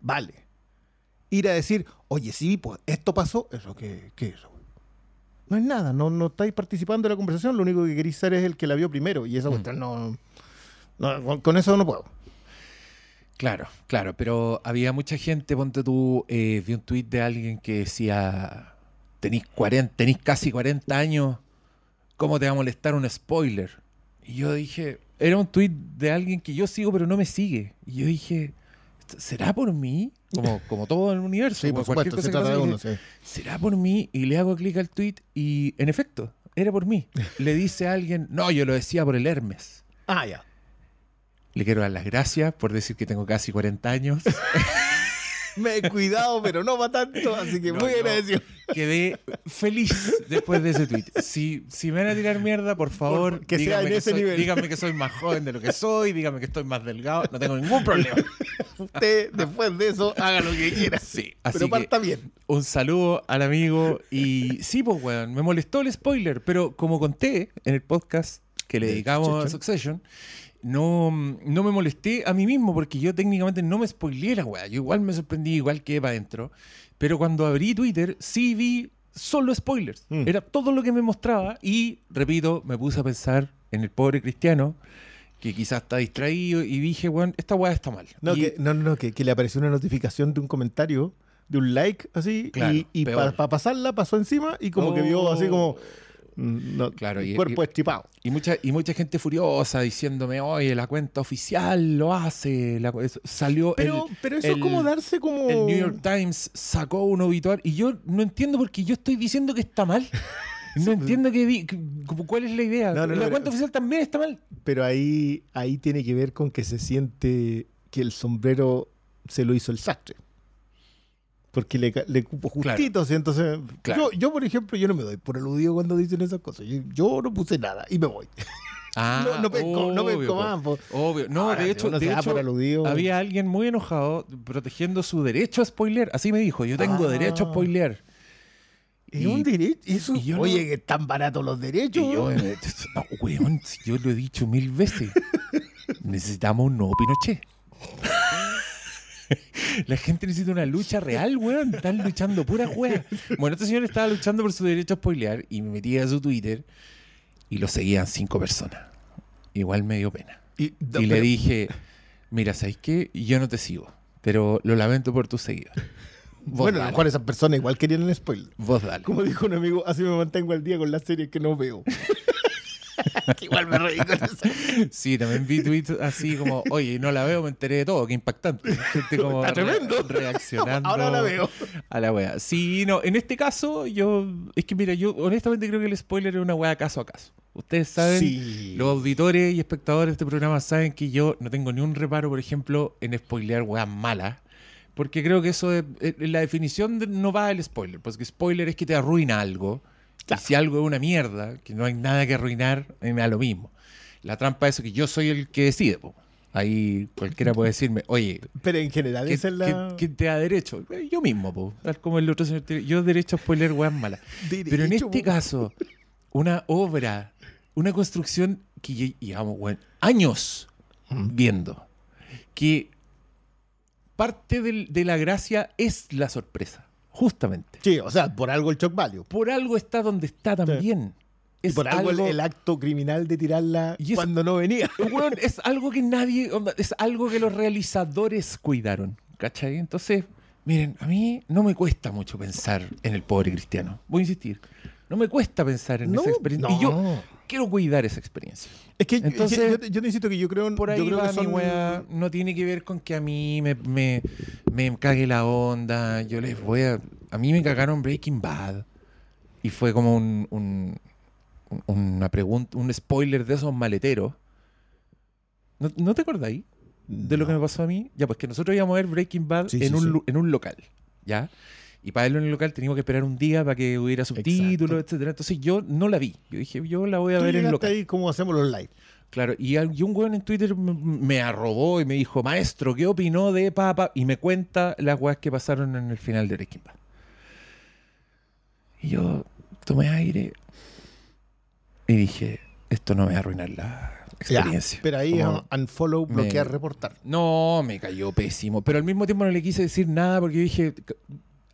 vale. Ir a decir, oye, sí, pues esto pasó, eso que, ¿qué es eso? No es nada, no, no estáis participando en la conversación, lo único que queréis ser es el que la vio primero. Y esa Mm. cuestión no, no, con- eso no puedo. Claro, claro, pero había mucha gente, ponte tú, eh, vi un tweet de alguien que decía, tenís, 40, tenís casi 40 años, ¿cómo te va a molestar un spoiler? Y yo dije, era un tweet de alguien que yo sigo pero no me sigue. Y yo dije, ¿será por mí? Como, *laughs* como todo el universo. Sí, como por supuesto, se cosa que trata de uno, dije, sí. ¿Será por mí? Y le hago clic al tweet y en efecto, era por mí. *laughs* Le dice a alguien, no, yo lo decía por el Hermes. Ah, ya. Le quiero dar las gracias por decir que tengo casi 40 años. *laughs* Me he cuidado, pero no para tanto, así que No, muy no. agradecido. Quedé feliz después de ese tweet. Si, si me van a tirar mierda, por favor, Por- que sea en que ese soy, nivel. díganme que soy más joven de lo que soy, díganme que estoy más delgado. No tengo ningún problema. Usted, después de eso, haga lo que quiera. Sí, así pero que parta bien. un saludo al amigo. Y sí, pues, weón, me molestó el spoiler, pero como conté en el podcast que le De dedicamos a Succession. No, no me molesté a mí mismo porque yo técnicamente no me spoileé la weá. Yo igual me sorprendí, igual quedé para adentro. Pero cuando abrí Twitter, sí vi solo spoilers. Mm. Era todo lo que me mostraba. Y, repito, me puse a pensar en el pobre cristiano que quizás está distraído y dije, weón, esta weá está mal. No, Y- que, no, no, que, que le apareció una notificación de un comentario, de un like, así, Claro, y, para pasarla pasó encima y como que vio así como mm, no, Claro, y- cuerpo y- estipado. Y mucha, y mucha gente furiosa diciéndome, oye, la cuenta oficial lo hace. la cu- eso- salió Pero, el, pero eso el- es como darse como... el New York Times sacó un obituario. Y yo no entiendo porque yo estoy diciendo que está mal. *laughs* No entiendo que, di- que- cuál es la idea. No, no, no, la cuenta oficial también está mal. Pero ahí, ahí tiene que ver con que se siente que el sombrero se lo hizo el sastre. Porque le, le cupo Claro. justito, ¿sí? entonces... Claro. Yo, yo, por ejemplo, yo no me doy por aludido cuando dicen esas cosas. Yo, yo no puse nada y me voy. Ah, *laughs* no, no pesco, no obvio, pesco po. más. po. Obvio. No, Ahora, de hecho, de por había alguien muy enojado protegiendo su derecho a spoiler. Así me dijo, yo tengo Ah. derecho a spoilear. Es y- un derecho. Eso, y yo no- oye, que están baratos los derechos. Y yo, eh, *laughs* no, weón, yo lo he dicho mil veces. *laughs* Necesitamos un nuevo Pinochet. *laughs* La gente necesita una lucha real, weón. Están luchando pura weá. Bueno, este señor estaba luchando por su derecho a spoilear y me metí a su Twitter y lo seguían cinco personas. Igual me dio pena. Y, Y le dije, mira, ¿sabes qué? Yo no te sigo, pero lo lamento por tus seguidores. Bueno, a lo mejor esas personas igual querían el spoiler. vos dale. Como dijo un amigo, así me mantengo al día con las series que no veo. *laughs* *laughs* Que igual me reí con eso. Sí, también vi tweets así como, oye, no la veo, me enteré de todo, qué impactante. Gente como Está tremendo. reaccionando. Ahora la veo. A la wea. Sí, no, en este caso, yo, es que mira, yo honestamente creo que el spoiler es una wea caso a caso. Ustedes saben, Sí. los auditores y espectadores de este programa saben que yo no tengo ni un reparo, por ejemplo, en spoilear weas malas. Porque creo que eso es, la definición de- no va el spoiler. Porque spoiler es que te arruina algo. Y si algo es una mierda, que no hay nada que arruinar, a mí me da lo mismo. La trampa es que yo soy el que decide. po. Ahí cualquiera puede decirme, oye, Pero en general ¿Qué, esa es la... qué- quién te da derecho? Eh, Yo mismo, po. tal como el otro señor. Yo derecho a spoiler weas malas. Pero en este po. caso, una obra, una construcción que lle- llevamos años viendo, que parte del- de la gracia es la sorpresa, justamente. Sí, o sea, por algo el shock value. Por algo está donde está también. Y Es por algo, el- algo- el, acto criminal de tirarla Y es- cuando no venía. *laughs* Weón, es algo que nadie, es algo que los realizadores cuidaron, ¿cachai? Entonces, miren, a mí no me cuesta mucho pensar en el pobre cristiano. Voy a insistir, no me cuesta pensar en No, esa experiencia. no. Y yo quiero cuidar esa experiencia. Es que Entonces, yo, yo, yo te insisto que yo creo, Por yo ahí creo va que son... mi weá, no tiene que ver con que a mí me, me, me cague la onda. Yo les voy a. A mí me cagaron Breaking Bad. Y fue como un, un- un- una pregunta, un spoiler de esos maleteros. ¿No, ¿no te acordáis de lo que me pasó a mí? Ya, pues que nosotros íbamos a ver Breaking Bad Sí, en, sí, un, sí. en un local. ¿Ya? Y para verlo en el local teníamos que esperar un día para que hubiera subtítulos, Exacto. etcétera. Entonces yo no la vi. Yo dije, yo la voy a Tú ver en el local. ahí como hacemos los live. Claro, y, un weón en Twitter me arrobó y me dijo, maestro, ¿qué opinó de Papa? Y me cuenta las weas que pasaron en el final de Breaking Bad. Y yo tomé aire y dije, esto no me va a arruinar la Ya, experiencia. pero ahí Como- unfollow, me- bloquear, reportar. No, me cayó pésimo. Pero al mismo tiempo no le quise decir nada porque yo dije, "C-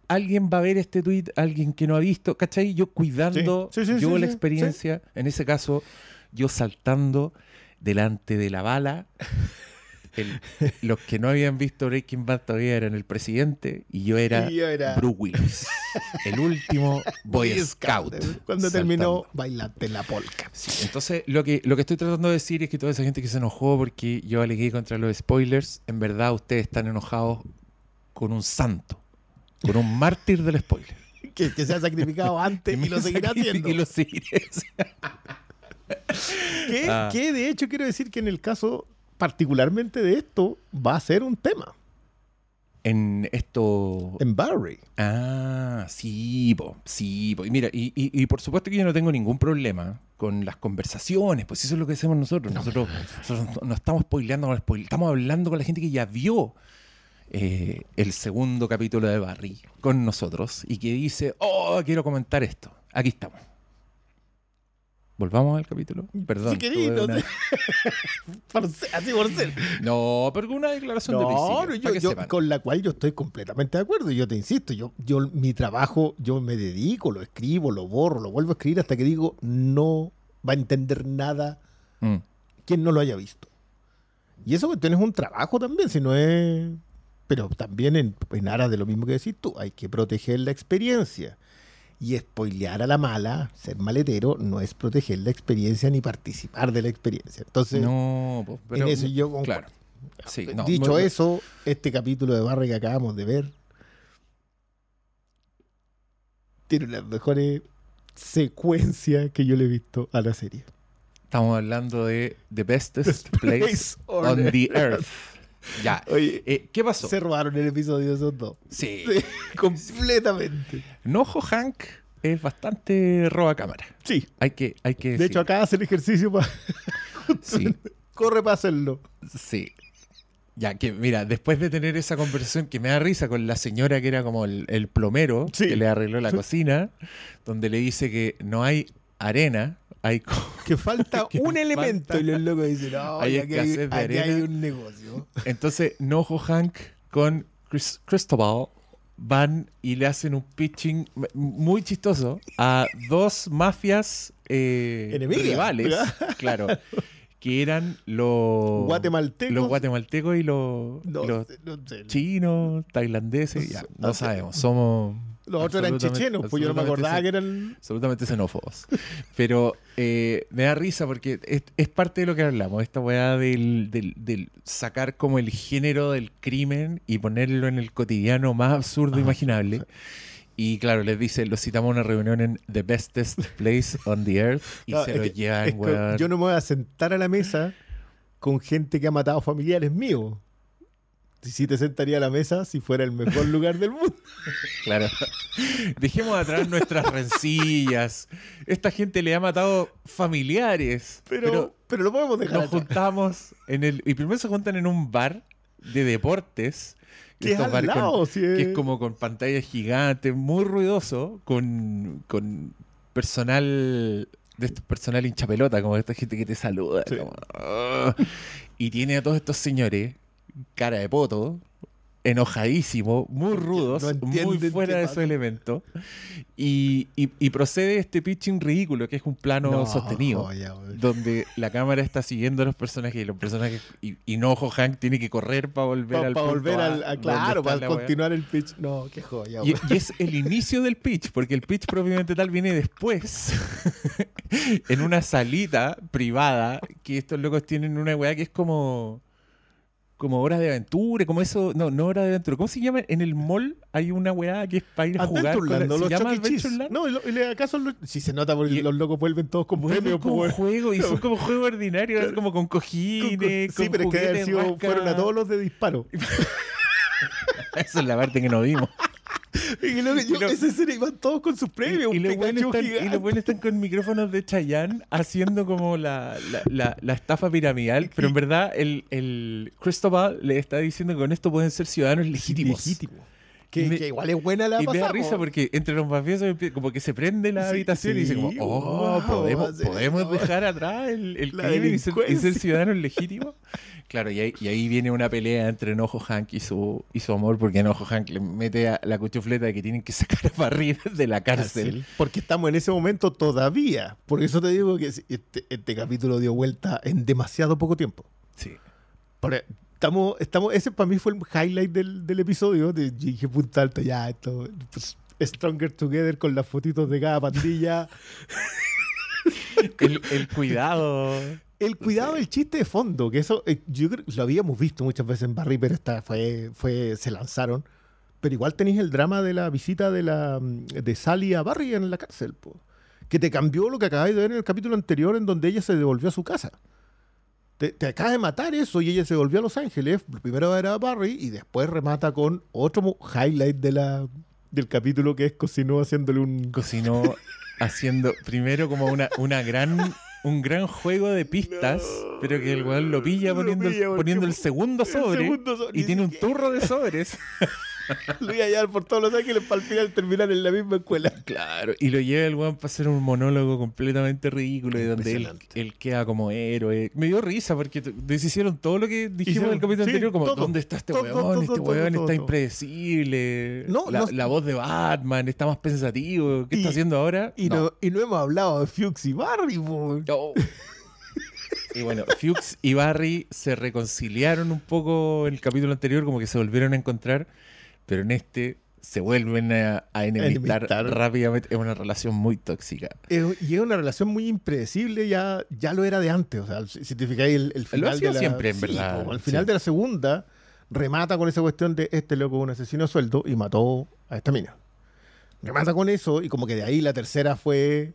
alguien va a ver este tweet, alguien que no ha visto, ¿cachai? Yo cuidando Sí, sí, sí, yo la experiencia, en ese caso, yo saltando delante de la bala *laughs* el- los que no habían visto Breaking Bad todavía eran el presidente y yo era, Y yo era- Bruce Willis, *laughs* el último Boy Scout. Cuando terminó bailante la polka. Sí, entonces, lo que, lo que estoy tratando de decir es que toda esa gente que se enojó porque yo alegué contra los spoilers, en verdad ustedes están enojados con un santo, con un mártir del spoiler. Que, que se ha sacrificado *laughs* antes y lo seguirá haciendo. Y lo seguiré haciendo. Que, Ah. que, de hecho quiero decir que en el caso particularmente de esto va a ser un tema En esto... en Barry. Ah, sí, po, sí, po. Y mira, y, y- y por supuesto que yo no tengo ningún problema con las conversaciones, pues eso es lo que hacemos nosotros. Nosotros, nosotros no estamos spoileando estamos hablando con la gente que ya vio eh, el segundo capítulo de Barry con nosotros y que dice, oh, quiero comentar esto. Aquí estamos. Volvamos al capítulo. Perdón. Si querís, tuve no una- sé. *laughs* Por ser- así por ser. No, pero una declaración de principio. no, yo- para que yo- sepan. con la cual yo estoy completamente de acuerdo. Yo te insisto, yo, yo mi trabajo, yo me dedico, lo escribo, lo borro, lo vuelvo a escribir hasta que digo, no va a entender nada Mm. quien no lo haya visto. Y eso que tienes un trabajo también, si no es... Pero también en, en aras de lo mismo que decís tú, hay que proteger la experiencia. Y spoilear a la mala, ser maletero, no es proteger la experiencia ni participar de la experiencia. Entonces, No, pero, en eso yo concuerdo. Claro. Sí, no, Dicho muy- eso, este capítulo de Barry que acabamos de ver tiene las mejores secuencias que yo le he visto a la serie. Estamos hablando de The Bestest *laughs* Place on the Earth. Ya. Oye, Eh, ¿Qué pasó? se robaron el episodio de esos dos. Sí. *laughs* Sí, completamente. Nojo Hank es bastante roba cámara. Sí. Hay que, hay que De hecho, acá hace el ejercicio para. *laughs* Sí, Corre para hacerlo. sí. Ya que, mira, después de tener esa conversación que me da risa con la señora que era como el, el plomero Sí. que le arregló la cocina, donde le dice que no hay arena, hay *laughs* Que falta *laughs* Que un falta- elemento. Y los locos dicen: No, Hay aquí, hay, aquí hay un negocio. Entonces, Nojo Hank con Chris- Cristobal van y le hacen un pitching muy chistoso a dos mafias eh, rivales, claro, *laughs* que eran los Guatemaltecos. los guatemaltecos y los, No, y los sé, no sé. chinos, tailandeses, ya, no sabemos, somos Los otros eran chechenos, pues yo no me acordaba que eran. absolutamente xenófobos. Pero eh, me da risa porque es, es parte de lo que hablamos, esta weá del, del- del sacar como el género del crimen y ponerlo en el cotidiano más absurdo Ah, imaginable. *laughs* Y claro, les dice, los citamos a una reunión en The Bestest Place on the Earth y No, se lo llevan, weón. yo no me voy a sentar a la mesa con gente que ha matado familiares míos. Si sí te sentaría a la mesa si fuera el mejor lugar del mundo. *laughs* Claro. Dejemos atrás nuestras rencillas. Esta gente le ha matado familiares. Pero, pero, lo podemos dejar nos atrás. juntamos en el. Y primero se juntan en un bar de deportes. Que es al con- que es- es como con pantallas gigantes, muy ruidoso, con, con personal. De estos personal hincha pelota, como esta gente que te saluda. Sí. como, "Ah". y tiene a todos estos señores, cara de poto, enojadísimo, muy rudos, no muy fuera de su elemento. Y, y- y procede este pitching ridículo, que es un plano No, sostenido joya, donde la cámara está siguiendo a los personajes y los personajes y, y Nojo Hank tiene que correr para volver Pa- al pa punto volver al, a- claro, para wea. continuar el pitch. No, qué joya. Y, güey. y es el inicio del pitch, porque el pitch propiamente tal viene después, *laughs* en una salita privada, que estos locos tienen una weá que es como como hora de aventura, como eso, no, no hora de aventura. ¿Cómo se llama? En el mall hay una weá que es para ir a jugar. con la-. ¿Se los llama E. Adventureland? No, le- acaso si se nota porque Y- los locos vuelven todos con premios. como pues, juego y son como juegos ordinarios, así como con con- cojines, sí, con pero es que debe haber juguetes, sido- fueron a todos los de disparo. *laughs* Esa es la parte que no vimos. Y luego, yo, Y lo- esa serie iban todos con sus premios. y, los buenos están, con micrófonos de Chayanne haciendo como la, la, la- la estafa piramidal, pero en verdad el, el Cristobal le está diciendo que con esto pueden ser ciudadanos legítimos. Legítimo. Que, Y me- que igual es buena la Y me da risa porque entre los mafiosos como que se prende la Sí, habitación y dice como, oh, wow, podemos, podemos dejar atrás el, el crimen y ser, y ser delincuencia. ciudadanos legítimos. Claro, y ahí, y ahí viene una pelea entre Enojo Hank y su, y su amor, porque Enojo Hank le mete a la cuchufleta de que tienen que sacar a Barry de la cárcel. Porque estamos en ese momento todavía. Por eso te digo que este, este capítulo dio vuelta en demasiado poco tiempo. Sí. Por- estamos, estamos, ese para mí fue el highlight del, del episodio. De, dije, punta alta, ya, esto. pues, Stronger Together con las fotitos de cada pandilla. El, el cuidado. El cuidado del chiste de fondo, que eso eh, yo creo lo habíamos visto muchas veces en Barry, pero esta fue, fue, se lanzaron. Pero igual tenéis el drama de la visita de la de Sally a Barry en la cárcel, po, que te cambió lo que acabáis de ver en el capítulo anterior, en donde ella se devolvió a su casa. Te, te acabas de matar eso y ella se volvió a Los Ángeles. Primero era Barry y después remata con otro highlight de la, del capítulo que es cocinó haciéndole un. Cocinó *laughs* haciendo primero como una, una gran, un gran juego de pistas, No. pero que el weón lo pilla Lo poniendo, pilla el, poniendo el segundo el sobre segundo y tiene un turro de sobres. *laughs* *laughs* Lo iba a llevar por todos Los Ángeles para al final terminar en la misma escuela. Claro, y lo lleva el weón para hacer un monólogo completamente ridículo y donde él, queda como héroe. Me dio risa porque deshicieron todo lo que dijimos Hicieron- en el capítulo sí, anterior, como todo, ¿dónde está este todo, weón? todo, este weón está impredecible. No, la, no- la voz de Batman está más pensativo. ¿Qué Y- está haciendo ahora? Y no. y no hemos hablado de Fuchs y Barry. No. Y bueno, Fuchs y Barry se reconciliaron un poco en el capítulo anterior, como que se volvieron a encontrar, pero en este se vuelven a, a enemistar Enemistar. rápidamente. Es una relación muy tóxica. Es- y es una relación muy impredecible, ya, ya lo era de antes. O sea, si te fijáis, el, el final. sido de la, siempre, en Sí, verdad, al final sí. de la segunda, remata con esa cuestión de este loco un asesino a sueldo y mató a esta mina. Remata con eso y como que de ahí la tercera fue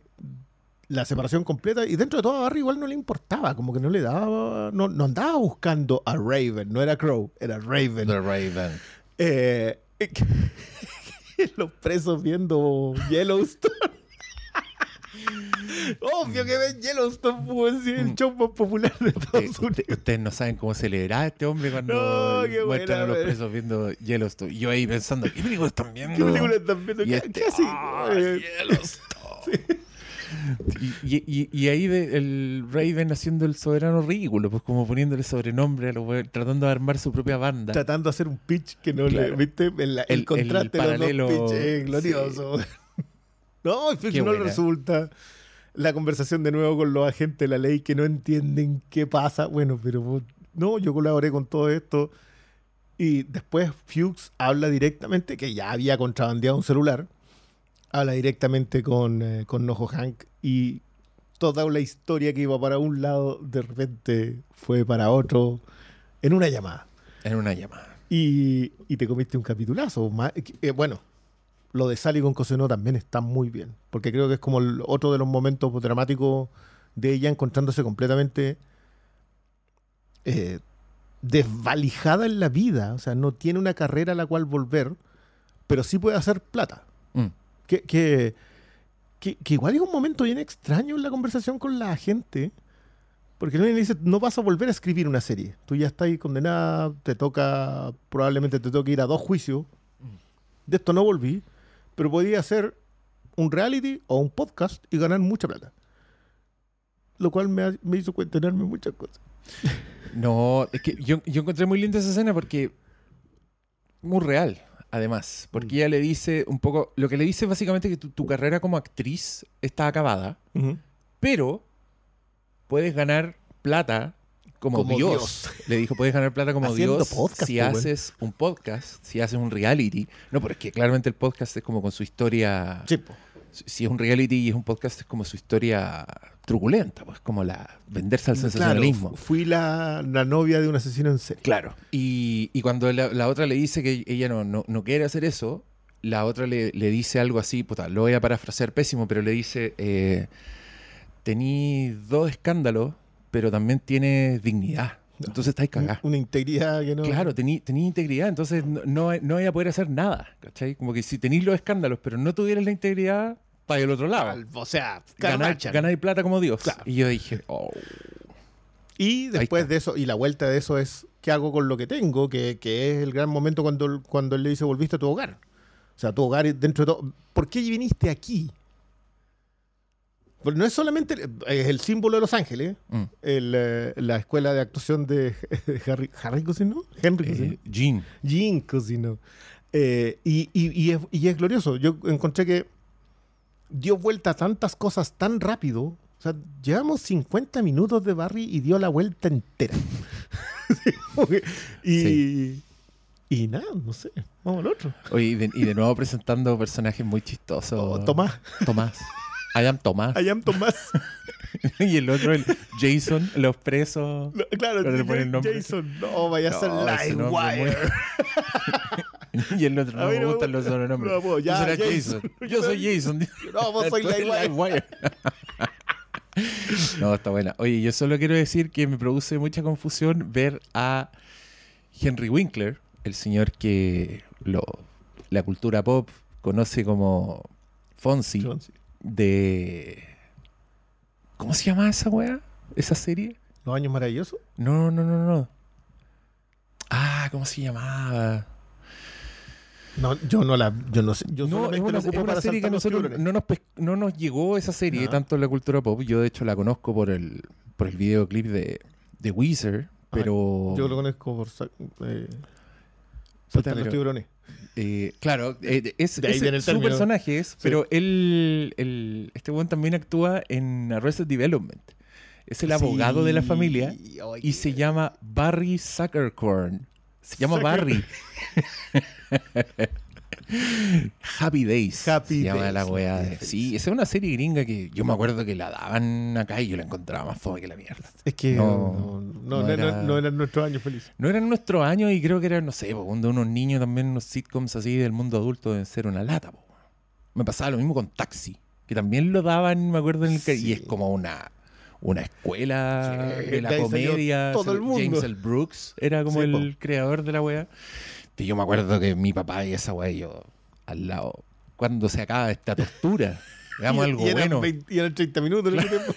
la separación completa y dentro de todo a Barry igual no le importaba, como que no le daba, no, no andaba buscando a Raven, no era Crow, era Raven. The Raven. Eh, *laughs* los presos viendo Yellowstone. *laughs* Obvio que ven Yellowstone, pues, sí, el show más popular de Estados Unidos. ustedes no saben cómo celebrar a este hombre cuando No, muestran a los presos viendo Yellowstone. Y yo ahí pensando, ¿qué película están viendo? ¿Qué película están viendo? Y ¿Qué, este, qué así? ¡ah, Eh, Yellowstone! *laughs* Y, y- y- y ahí de- el Raven haciendo el soberano ridículo, pues como poniéndole sobrenombre a los weones, tratando de armar su propia banda. Tratando de hacer un pitch que no le. Claro. ¿Viste? El, el El- contraste el de los paralelo, dos pitches es glorioso. *laughs* No, el pitch Qué no le buena. resulta. La conversación de nuevo con los agentes de la ley que no entienden qué pasa. Bueno, pero no, yo colaboré con todo esto. Y después Fuchs habla directamente, que ya había contrabandeado un celular, habla directamente con, eh, con Nojo Hank y toda la historia que iba para un lado, de repente fue para otro en una llamada. En una llamada. Y, y te comiste un capitulazo. ma- eh, bueno, lo de Sally con Cosenó también está muy bien, porque creo que es como el otro de los momentos dramáticos de ella encontrándose completamente eh, desvalijada en la vida. O sea, no tiene una carrera a la cual volver, pero sí puede hacer plata. Mm. Que, que, que, igual es un momento bien extraño en la conversación con la gente. Porque alguien dice, no vas a volver a escribir una serie. Tú ya estás condenada, te toca, probablemente te toque ir a dos juicios. De esto no volví, pero podía hacer un reality o un podcast y ganar mucha plata. Lo cual me, ha- me hizo cuestionarme muchas cosas. *laughs* No, es que yo, yo encontré muy linda esa escena porque. Muy real, además. Porque Mm. ella le dice un poco. Lo que le dice básicamente que tu, tu carrera como actriz está acabada, pero puedes ganar plata como, Como Dios. Dios. Le dijo, puedes ganar plata como Haciendo Dios podcast, si weón. haces un podcast, si haces un reality. No, pero es que claramente el podcast es como con su historia. Sí, po. Si es un reality y es un podcast, es como su historia truculenta, pues como la venderse al sensacionalismo. fu- fui la, la novia de un asesino en serie. Claro. Y, y cuando la, la otra le dice que ella no, no, no quiere hacer eso, la otra le, le dice algo así, puta, lo voy a parafrasear pésimo, pero le dice, eh, tení dos escándalos, pero también tienes dignidad. Entonces estáis cagá. Una integridad que no. Claro, tení, tení integridad, entonces no, no, no voy a poder hacer nada, ¿cachai? Como que si tenéis los escándalos, pero no tuvieras la integridad, para el otro lado. O sea, Ganar, ganar plata como Dios. Claro. Y yo dije, oh, Y después de eso, y la vuelta de eso es, ¿qué hago con lo que tengo? Que, que es el gran momento cuando, cuando él le dice, volviste a tu hogar. O sea, tu hogar dentro de todo. ¿Por qué viniste aquí? Porque no es solamente, es el símbolo de Los Ángeles, mm. el, eh, la escuela de actuación de *laughs* Harry, Harry Cosino, Henry Cosino, Eh, Jean. Jean Cosino. Eh, y, y- y es, y es glorioso. Yo encontré que dio vuelta a tantas cosas tan rápido. O sea, llevamos 50 minutos de Barry y dio la vuelta entera. *laughs* y, y nada, no sé. Vamos al otro. Oye, y de, y de nuevo presentando personajes muy chistosos. Oh, Tomás. Tomás. I am Tomás. I am Tomás. *laughs* y el otro, el Jason, los presos. No, claro, le ponen. Jason. No, vaya a ser No, ese Live nombre Wire. *laughs* y el otro, no me me gustan los sobrenombres. No puedo, ya, serás Jason. Jason. *laughs* Yo soy Jason. No, vos soy Livewire. Livewire. no, está buena. Oye, yo solo quiero decir que me produce mucha confusión ver a Henry Winkler, el señor que lo, la cultura pop conoce como Fonzie, de... ¿Cómo se llama esa weá? ¿Esa serie? Los años maravillosos. No, no, no, no. Ah, ¿cómo se llamaba? No, yo no la. Yo no sé. Yo no, es una, es serie que nosotros no nos, no nos llegó esa serie tanto en la cultura pop. Yo, de hecho, la conozco por el, por el videoclip de, de Weezer, pero... Yo lo conozco por eh, Puta, saltar los tiburones. Eh, claro, eh, es, De ahí ese- viene el su término. personaje es, pero él, él- este buen también actúa en Arrested Development. Es el abogado de la familia y se llama Barry Zuckercorn. Se llama Zucker- Barry. *laughs* Happy Days. Happy se llama Days, la Days. Sí, esa es una serie gringa que yo me acuerdo que la daban acá y yo la encontraba más fome que la mierda. Es que No, no, no, no no, era- no eran nuestros años felices. No eran nuestros años y creo que eran, no sé, cuando unos niños también, unos sitcoms así del mundo adulto deben ser una lata. po. Me pasaba lo mismo con Taxi, que también lo daban, me acuerdo, en el ca- y Sí. es como una, una escuela Sí, de la comedia. todo el mundo. James L. Brooks era como Sí, el po. creador de la wea. Y yo me acuerdo que mi papá y esa wea, y yo al lado, cuando se acaba esta tortura, *laughs* veamos algo y eran bueno. 20 y eran 30 minutos en ese *laughs* tiempo.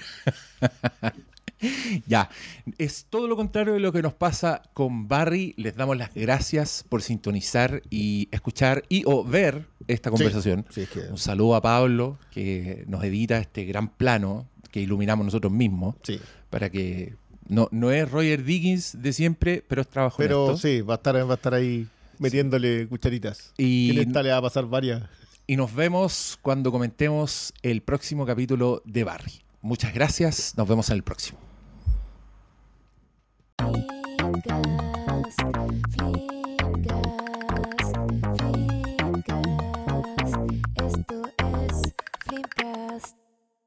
Ya, es todo lo contrario de lo que nos pasa con Barry. Les damos las gracias por sintonizar y escuchar y o ver esta conversación. Sí, es que. Un saludo a Pablo, que nos edita este gran plano que iluminamos nosotros mismos, Sí. para que no, no es Roger Dickens de siempre, pero es trabajo Pero honesto. sí, va a estar, va a estar ahí *laughs* metiéndole cucharitas. Y esta le va a pasar varias. Y nos vemos cuando comentemos el próximo capítulo de Barry. Muchas gracias, nos vemos en el próximo.